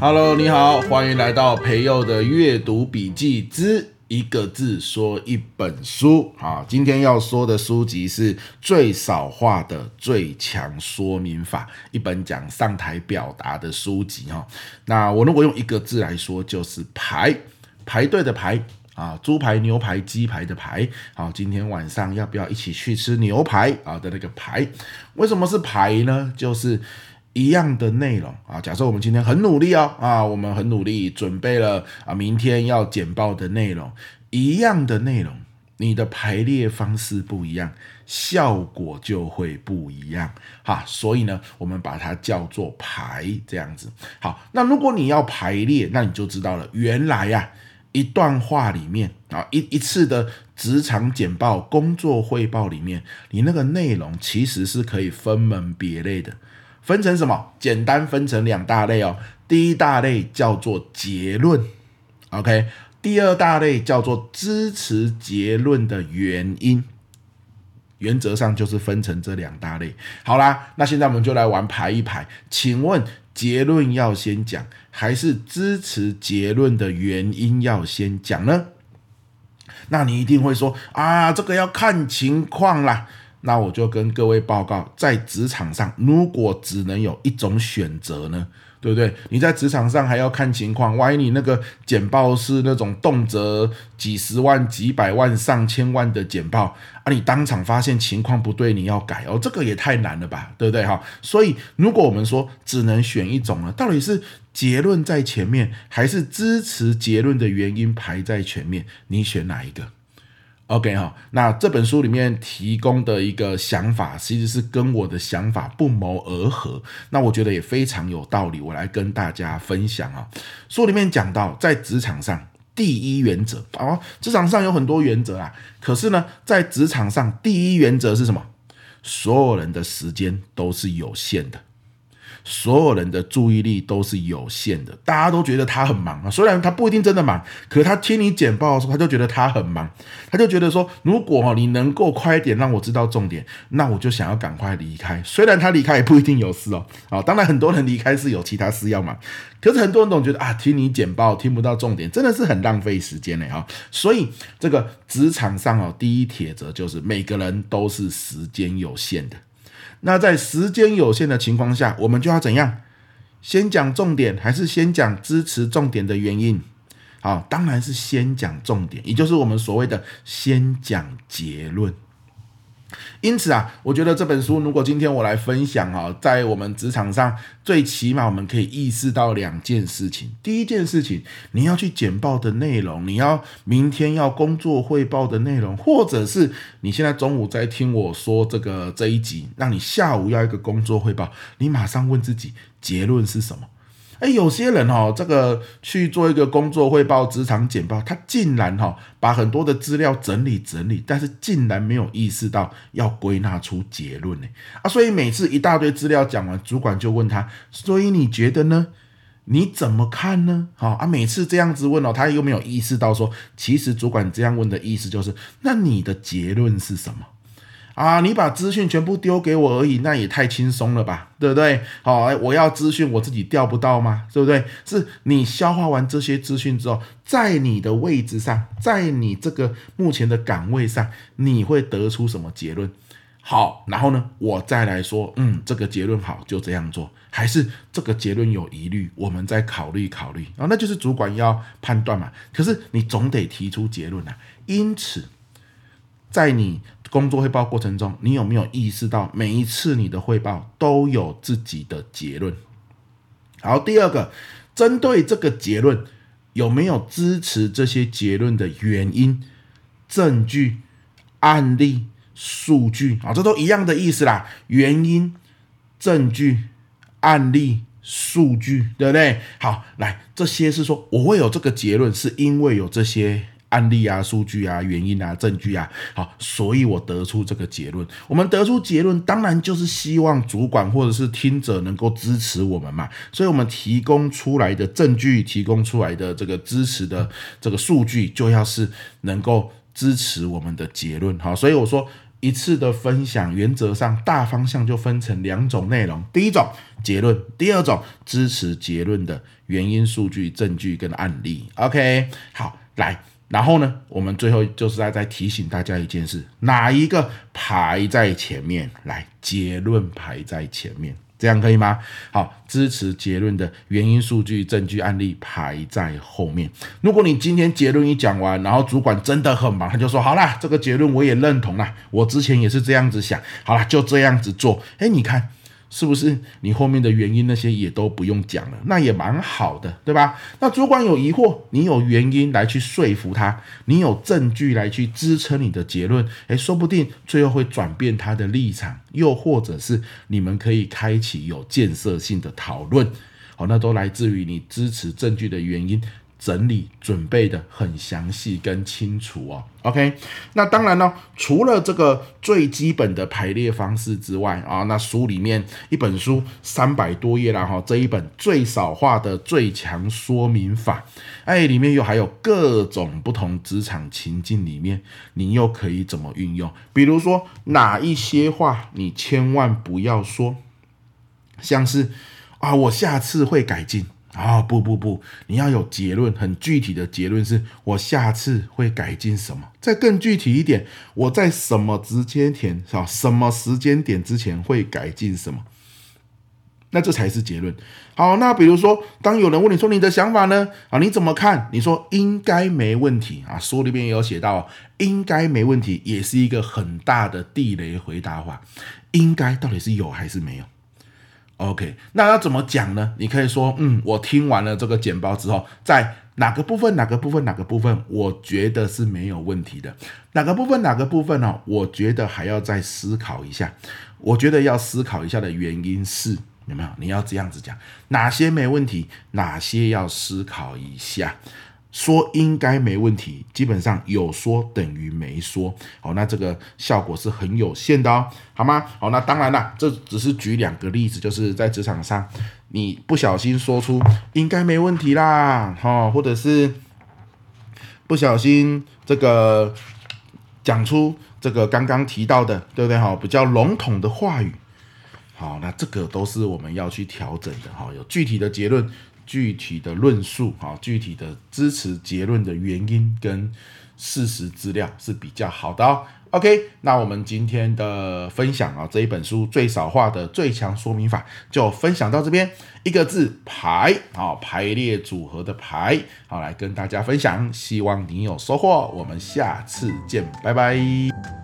Hello，你好，欢迎来到培佑的阅读笔记之一个字说一本书。好，今天要说的书籍是最少话的最强说明法，一本讲上台表达的书籍哈。那我如果用一个字来说，就是排排队的排啊，猪排、牛排、鸡排的排。好，今天晚上要不要一起去吃牛排啊的那个排？为什么是排呢？就是。一样的内容啊，假设我们今天很努力哦，啊，我们很努力准备了啊，明天要简报的内容，一样的内容，你的排列方式不一样，效果就会不一样哈。所以呢，我们把它叫做排这样子。好，那如果你要排列，那你就知道了，原来呀，一段话里面啊，一一次的职场简报、工作汇报里面，你那个内容其实是可以分门别类的。分成什么？简单分成两大类哦。第一大类叫做结论，OK。第二大类叫做支持结论的原因。原则上就是分成这两大类。好啦，那现在我们就来玩排一排。请问结论要先讲，还是支持结论的原因要先讲呢？那你一定会说啊，这个要看情况啦。那我就跟各位报告，在职场上，如果只能有一种选择呢，对不对？你在职场上还要看情况，万一你那个简报是那种动辄几十万、几百万、上千万的简报啊，你当场发现情况不对，你要改哦，这个也太难了吧，对不对？哈，所以如果我们说只能选一种了，到底是结论在前面，还是支持结论的原因排在前面？你选哪一个？OK 哈，那这本书里面提供的一个想法，其实是跟我的想法不谋而合。那我觉得也非常有道理，我来跟大家分享啊。书里面讲到，在职场上第一原则哦，职场上有很多原则啊，可是呢，在职场上第一原则是什么？所有人的时间都是有限的。所有人的注意力都是有限的，大家都觉得他很忙啊。虽然他不一定真的忙，可他听你简报的时候，他就觉得他很忙，他就觉得说，如果你能够快一点让我知道重点，那我就想要赶快离开。虽然他离开也不一定有事哦，啊，当然很多人离开是有其他事要忙，可是很多人总觉得啊，听你简报听不到重点，真的是很浪费时间嘞啊。所以这个职场上哦，第一铁则就是每个人都是时间有限的。那在时间有限的情况下，我们就要怎样？先讲重点，还是先讲支持重点的原因？好，当然是先讲重点，也就是我们所谓的先讲结论。因此啊，我觉得这本书如果今天我来分享啊，在我们职场上，最起码我们可以意识到两件事情。第一件事情，你要去简报的内容，你要明天要工作汇报的内容，或者是你现在中午在听我说这个这一集，让你下午要一个工作汇报，你马上问自己结论是什么？哎，有些人哈，这个去做一个工作汇报、职场简报，他竟然哈把很多的资料整理整理，但是竟然没有意识到要归纳出结论呢啊！所以每次一大堆资料讲完，主管就问他：所以你觉得呢？你怎么看呢？好啊，每次这样子问哦，他又没有意识到说，其实主管这样问的意思就是，那你的结论是什么？啊，你把资讯全部丢给我而已，那也太轻松了吧，对不对？好，我要资讯我自己调不到吗？对不对？是你消化完这些资讯之后，在你的位置上，在你这个目前的岗位上，你会得出什么结论？好，然后呢，我再来说，嗯，这个结论好，就这样做，还是这个结论有疑虑，我们再考虑考虑啊，那就是主管要判断嘛。可是你总得提出结论啊，因此。在你工作汇报过程中，你有没有意识到每一次你的汇报都有自己的结论？好，第二个，针对这个结论，有没有支持这些结论的原因、证据、案例、数据？啊，这都一样的意思啦。原因、证据、案例、数据，对不对？好，来，这些是说我会有这个结论，是因为有这些。案例啊、数据啊、原因啊、证据啊。好，所以我得出这个结论。我们得出结论，当然就是希望主管或者是听者能够支持我们嘛。所以我们提供出来的证据，提供出来的这个支持的这个数据，就要是能够支持我们的结论。好，所以我说。一次的分享，原则上大方向就分成两种内容：第一种结论，第二种支持结论的原因、数据、证据跟案例。OK，好，来，然后呢，我们最后就是在再提醒大家一件事：哪一个排在前面？来，结论排在前面。这样可以吗？好，支持结论的原因、数据、证据、案例排在后面。如果你今天结论一讲完，然后主管真的很忙，他就说：“好啦，这个结论我也认同啦，我之前也是这样子想，好啦，就这样子做。”诶，你看。是不是你后面的原因那些也都不用讲了？那也蛮好的，对吧？那主管有疑惑，你有原因来去说服他，你有证据来去支撑你的结论，诶，说不定最后会转变他的立场，又或者是你们可以开启有建设性的讨论，好，那都来自于你支持证据的原因。整理准备的很详细跟清楚哦，OK，那当然呢，除了这个最基本的排列方式之外啊，那书里面一本书三百多页啦哈，这一本最少话的最强说明法，哎，里面又还有各种不同职场情境里面，你又可以怎么运用？比如说哪一些话你千万不要说，像是啊，我下次会改进。啊、不不不，你要有结论，很具体的结论是，我下次会改进什么？再更具体一点，我在什么时间点啊，什么时间点之前会改进什么？那这才是结论。好，那比如说，当有人问你说你的想法呢？啊，你怎么看？你说应该没问题啊。书里边也有写到，应该没问题，也是一个很大的地雷回答法。应该到底是有还是没有？OK，那要怎么讲呢？你可以说，嗯，我听完了这个简报之后，在哪个部分、哪个部分、哪个部分，我觉得是没有问题的。哪个部分、哪个部分呢？我觉得还要再思考一下。我觉得要思考一下的原因是，有没有？你要这样子讲，哪些没问题，哪些要思考一下。说应该没问题，基本上有说等于没说，好，那这个效果是很有限的哦，好吗？好，那当然了，这只是举两个例子，就是在职场上，你不小心说出应该没问题啦，哈，或者是不小心这个讲出这个刚刚提到的，对不对？哈，比较笼统的话语，好，那这个都是我们要去调整的，哈，有具体的结论。具体的论述啊，具体的支持结论的原因跟事实资料是比较好的。OK，那我们今天的分享啊，这一本书最少话的最强说明法就分享到这边，一个字排啊，排列组合的排，好，来跟大家分享，希望你有收获，我们下次见，拜拜。